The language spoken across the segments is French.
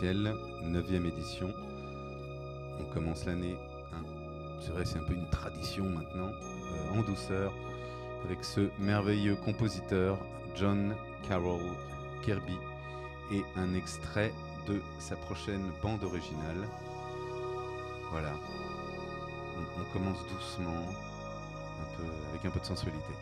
bienvenue aux sélections présidentielles, 9e édition. On commence l'année, hein, c'est vrai c'est un peu une tradition maintenant, euh, en douceur, avec ce merveilleux compositeur John Carroll Kirby et un extrait de sa prochaine bande originale. Voilà, on, commence doucement, avec un peu de sensualité.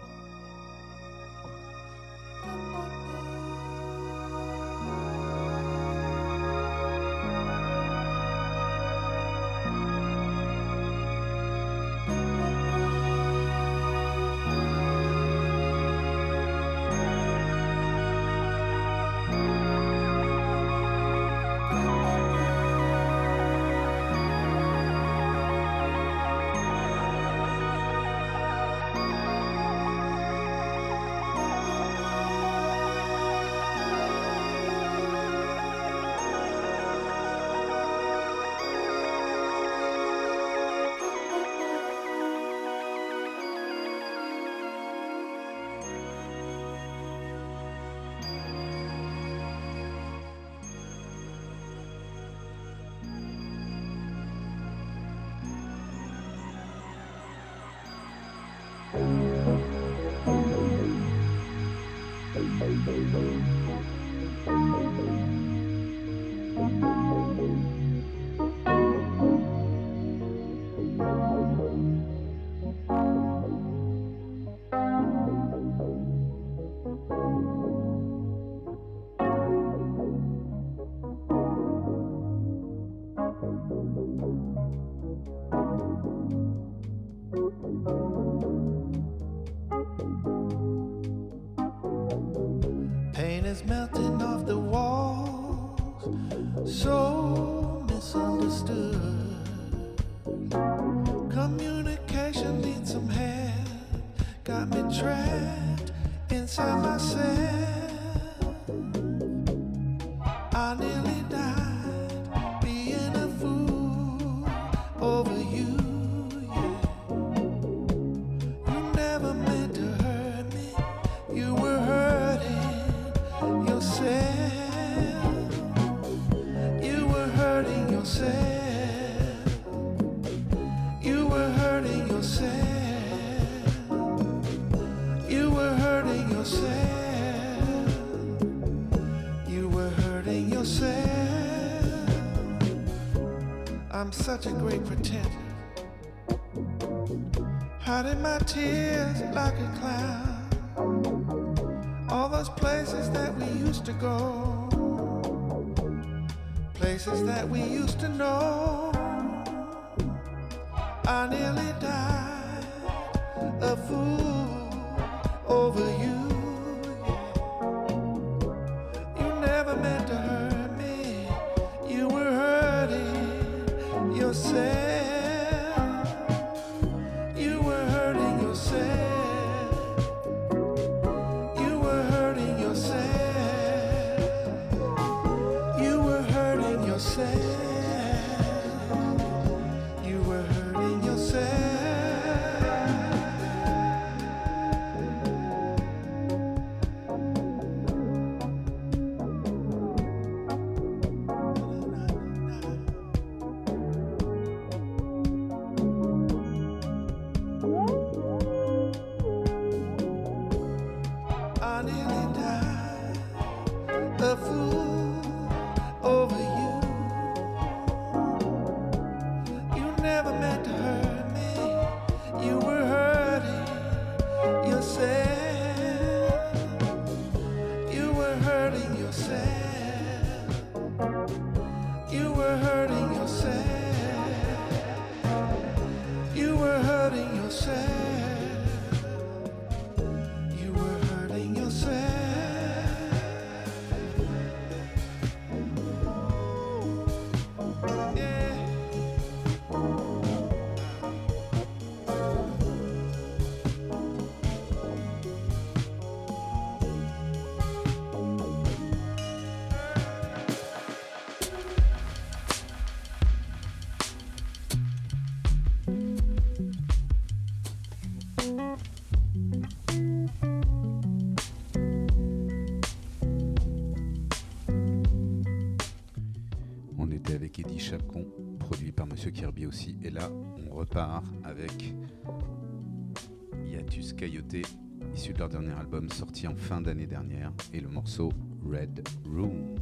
Were hurting yourself. You were hurting yourself. You were hurting yourself. I'm such a great pretender hiding my tears like a clown. All those places that we used to go, places that we used to know. I nearly died a fool over you. Aussi. Et là, on repart avec Yatus Cailloté, issu de leur dernier album sorti en fin d'année dernière, et le morceau Red Room.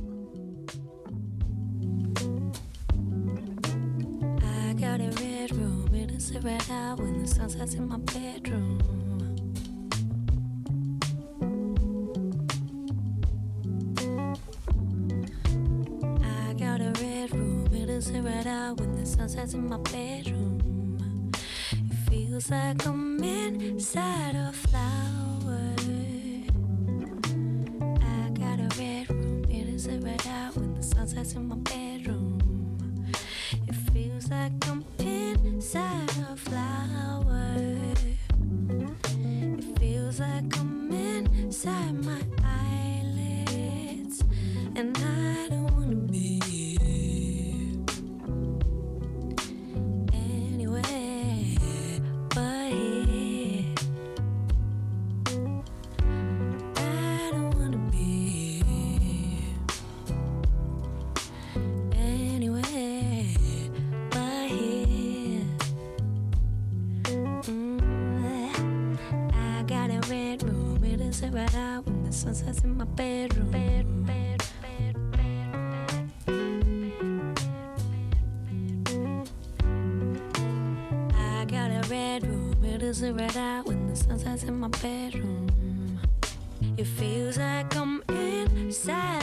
sunsets in my bedroom. It feels like I'm inside a flower. feels red eye when the sun sets in my bedroom. It feels like I'm inside.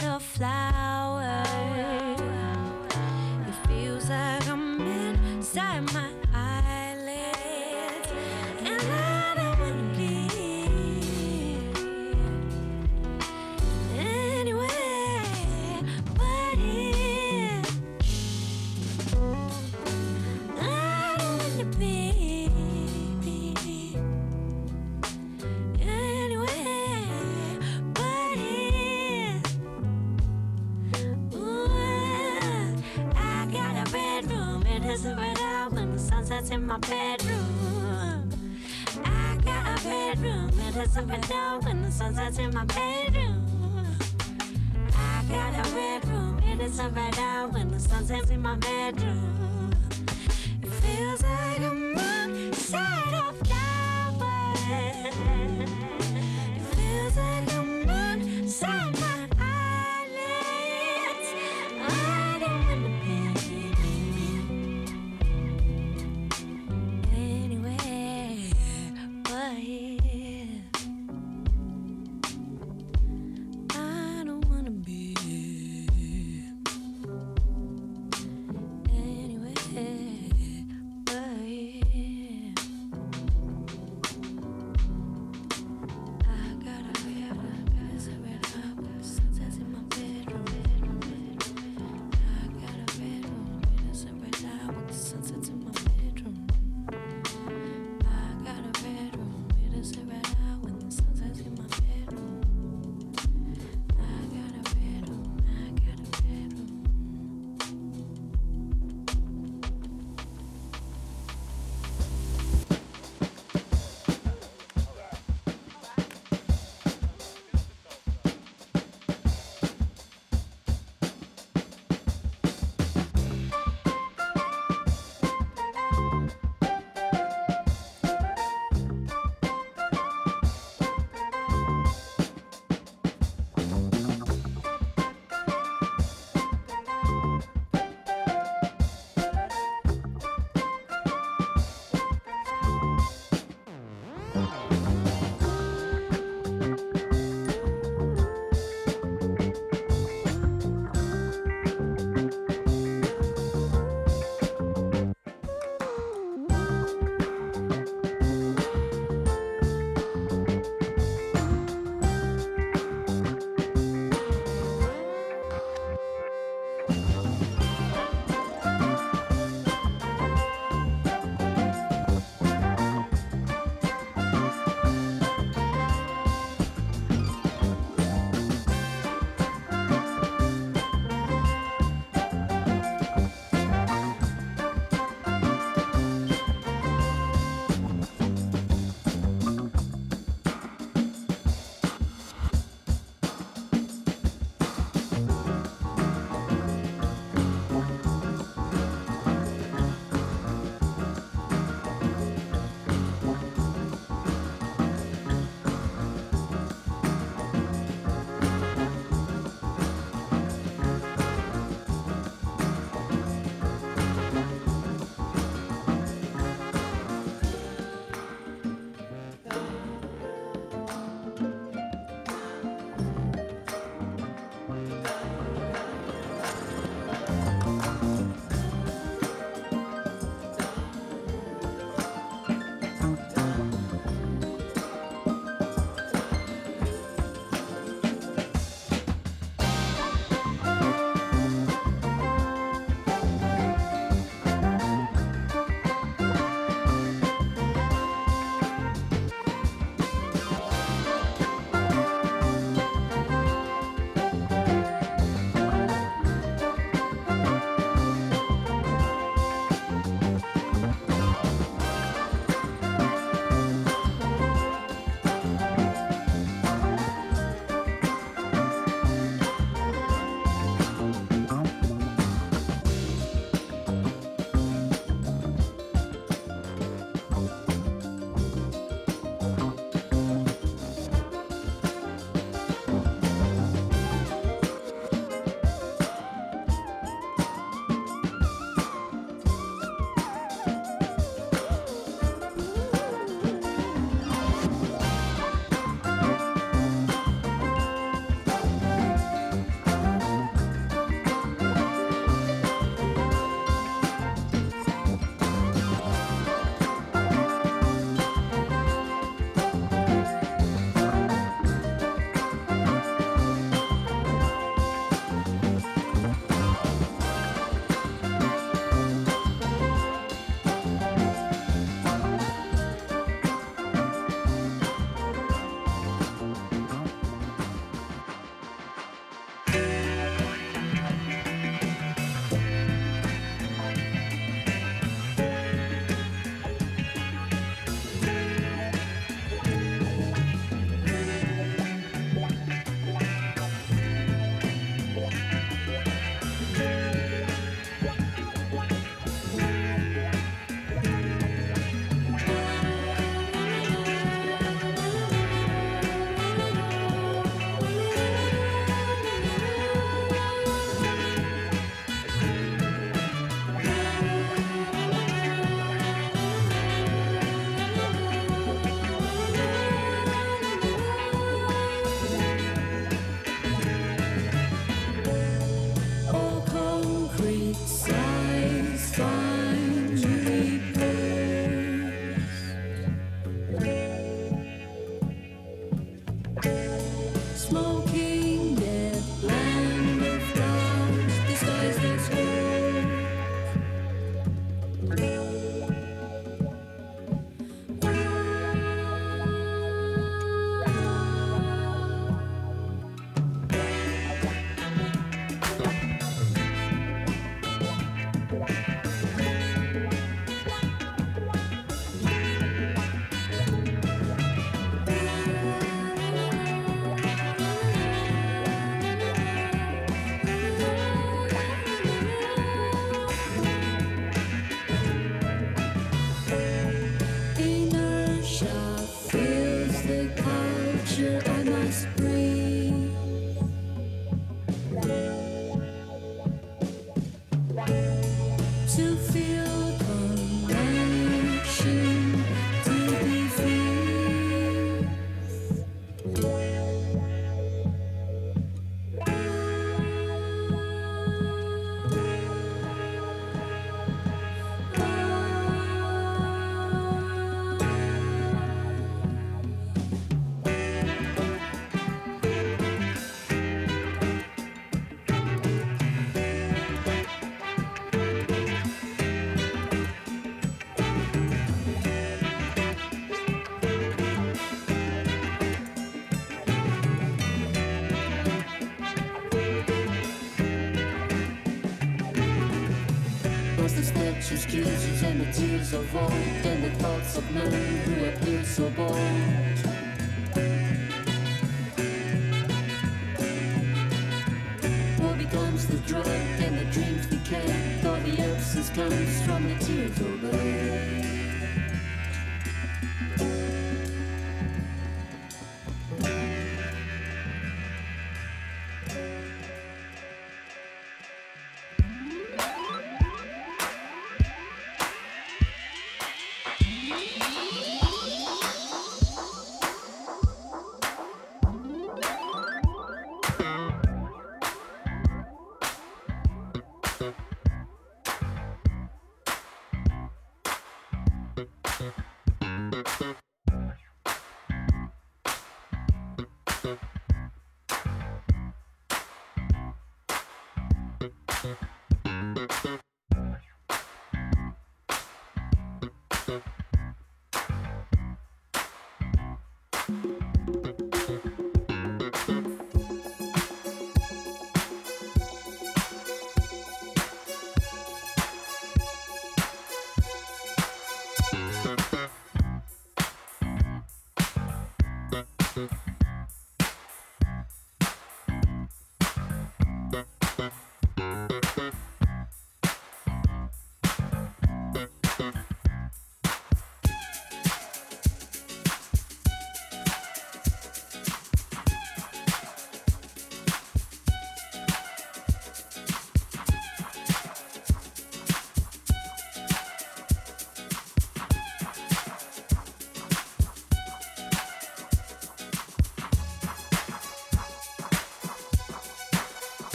Of men who appeared so bold.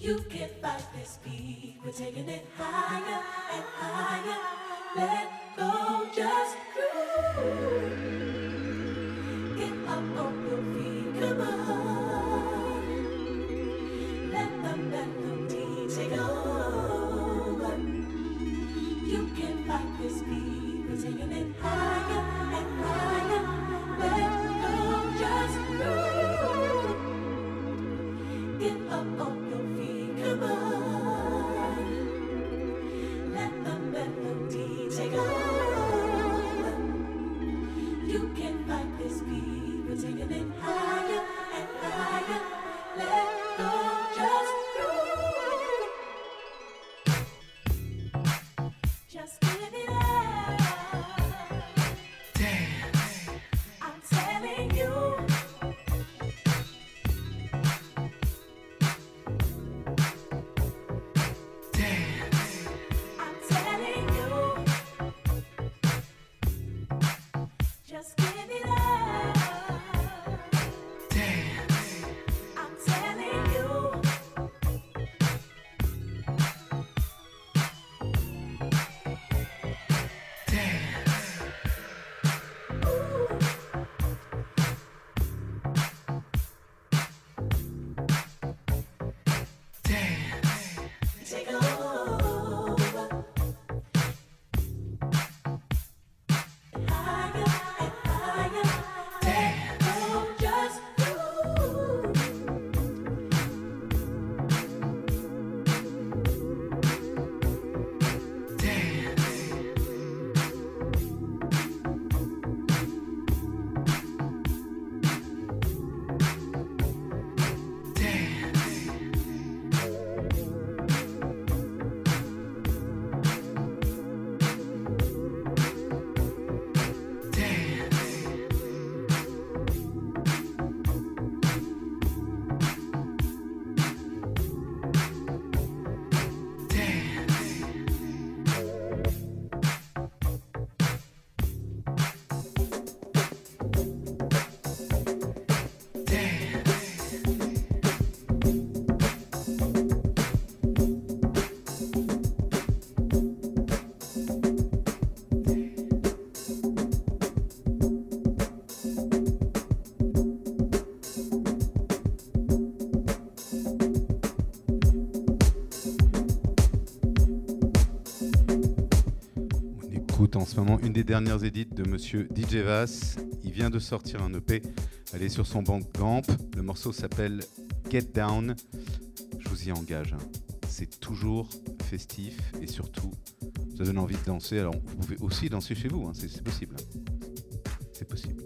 You can fight this beat. We're taking it higher and higher. Let go, just cruise. en ce moment une des dernières édites de monsieur DJ Vass. Il vient de sortir un EP. Allez sur son banc Gamp. Le morceau s'appelle Get Down. Je vous y engage. Hein. C'est toujours festif et surtout, ça donne envie de danser. Alors, vous pouvez aussi danser chez vous. Hein. C'est possible. Hein. C'est possible.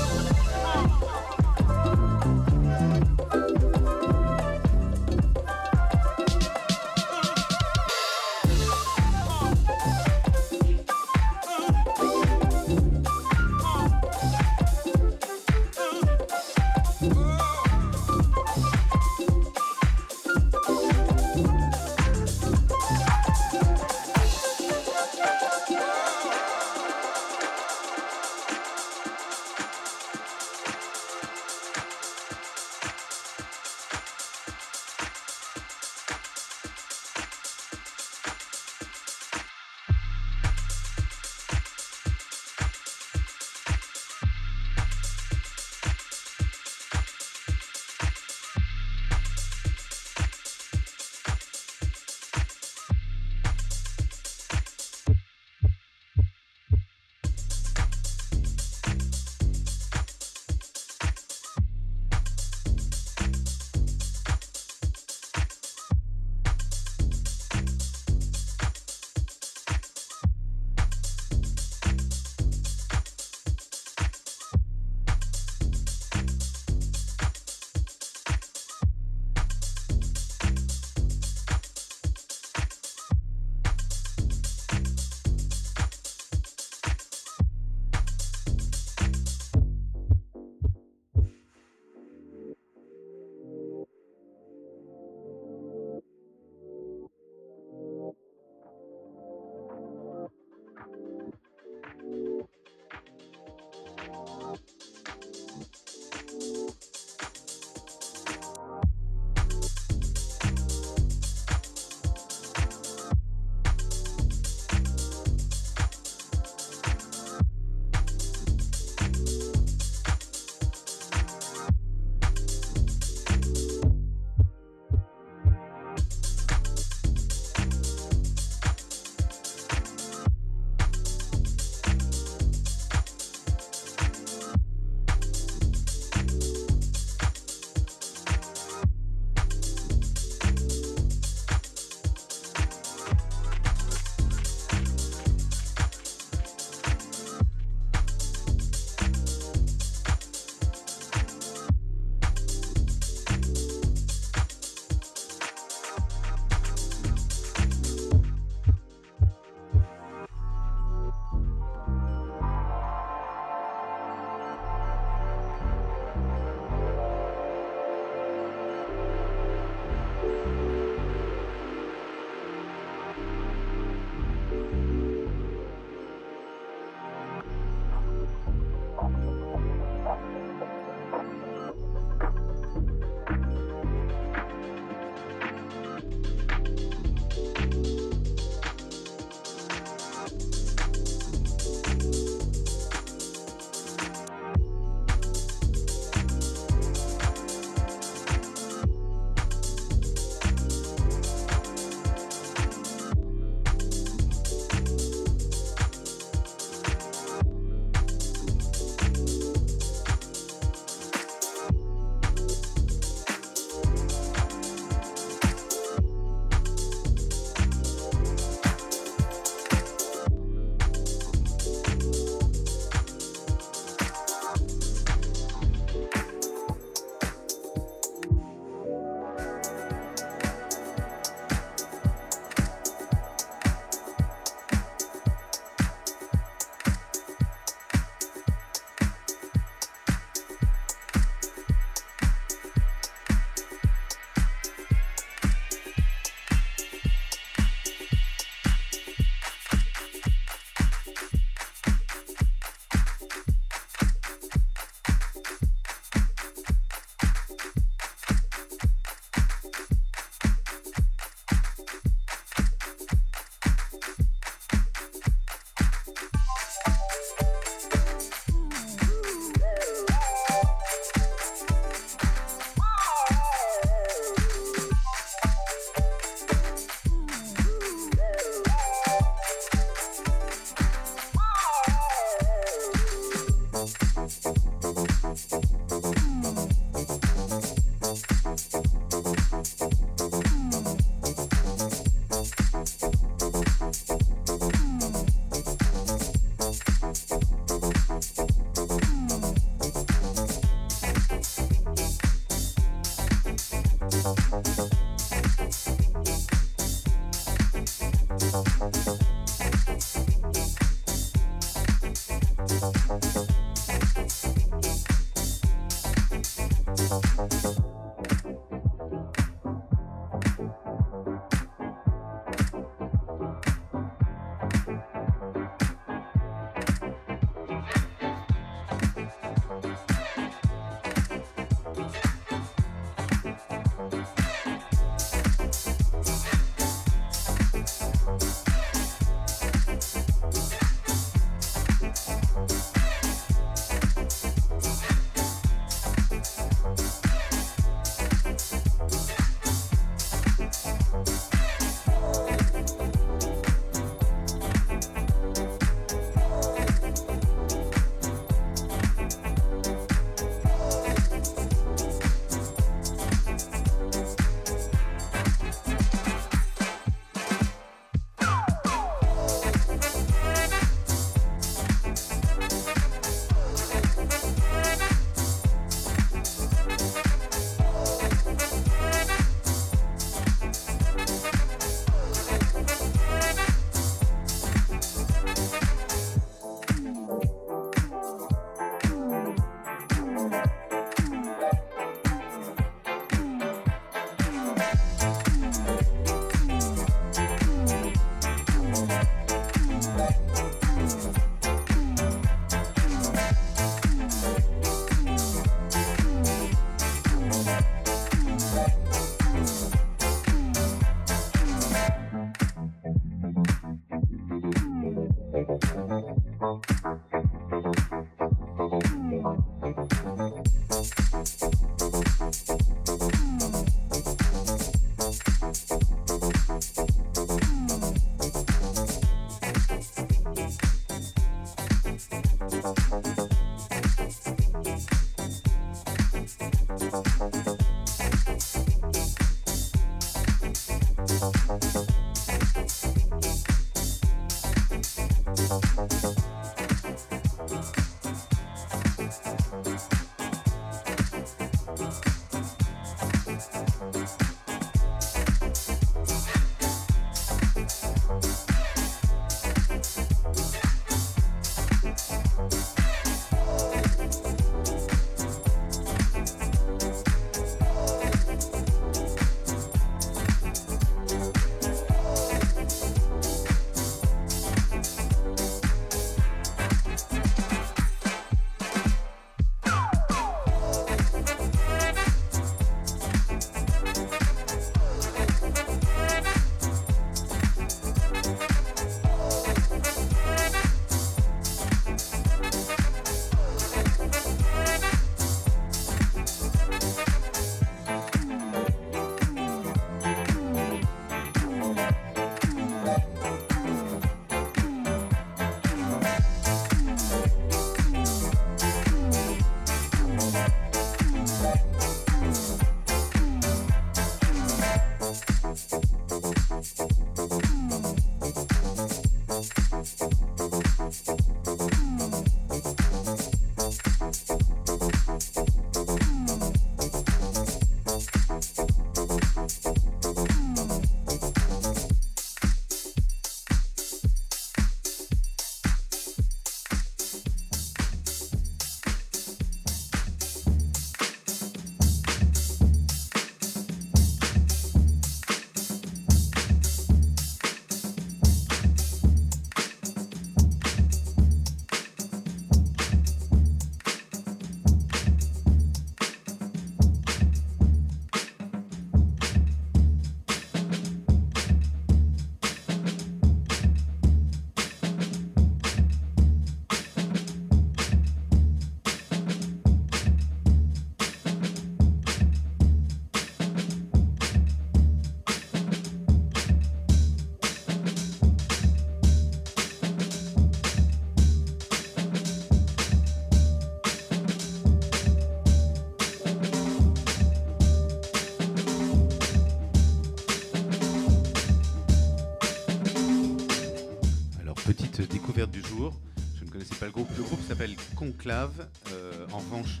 Le groupe s'appelle Conclave. Euh, en revanche,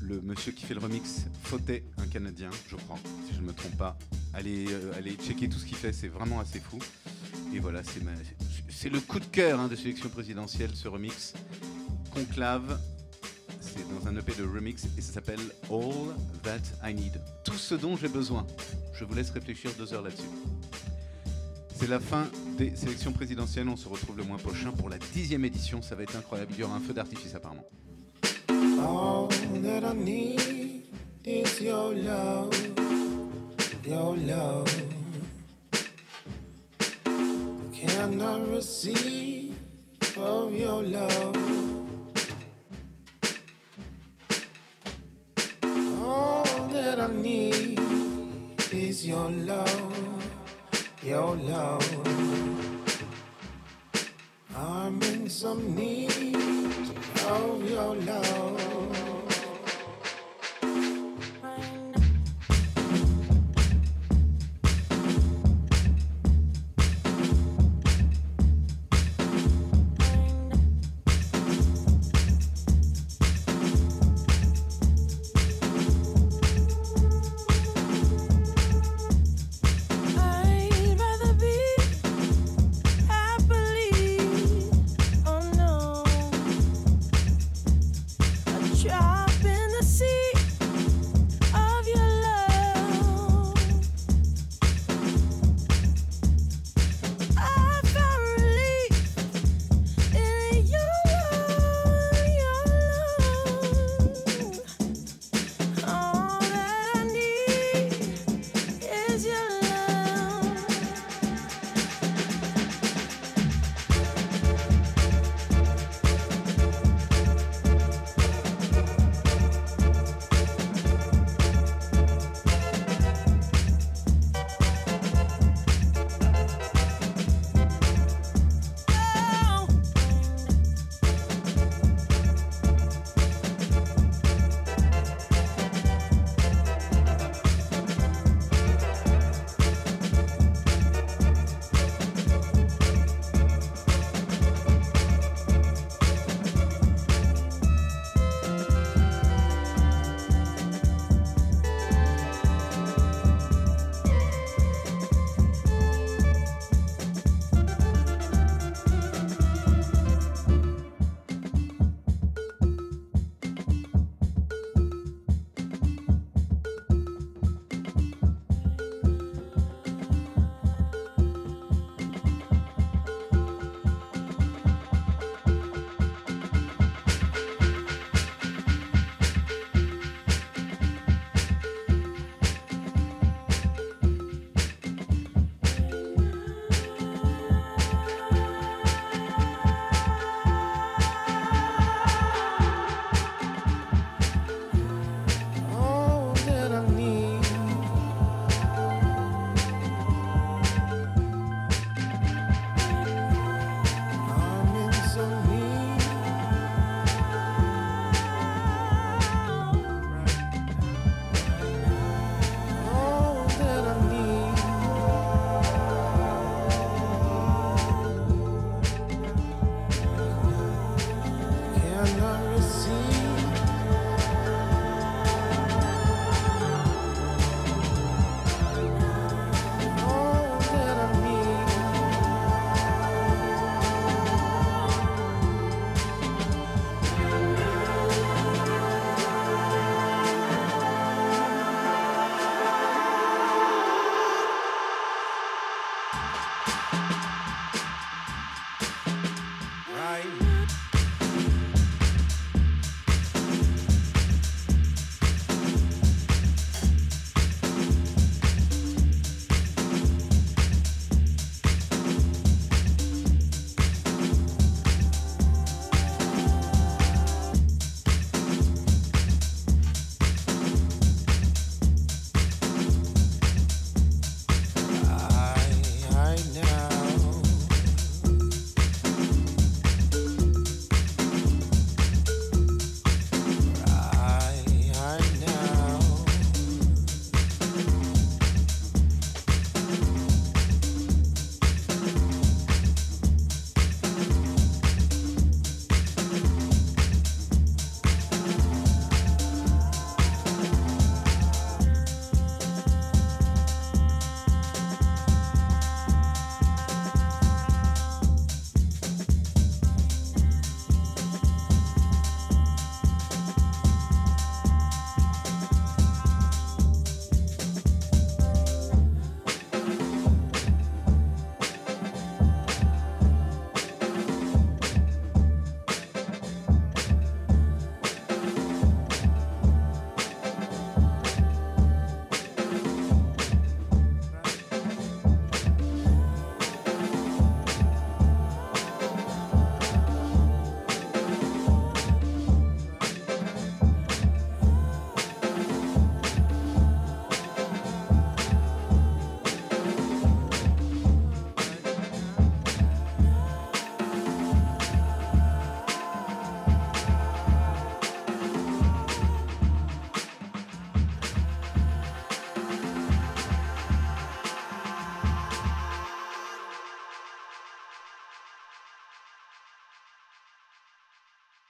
le monsieur qui fait le remix, Fauté, un Canadien, je crois, si je ne me trompe pas. Allez, euh, allez checker tout ce qu'il fait, c'est vraiment assez fou. Et voilà, c'est le coup de cœur hein, de sélection présidentielle, ce remix. Conclave, c'est dans un EP de remix et ça s'appelle All That I Need. Tout ce dont j'ai besoin. Je vous laisse réfléchir deux heures là-dessus. C'est la fin des sélections présidentielles. On se retrouve le mois prochain pour la dixième édition. Ça va être incroyable. Il y aura un feu d'artifice apparemment. Your love. I'm in some need of your love.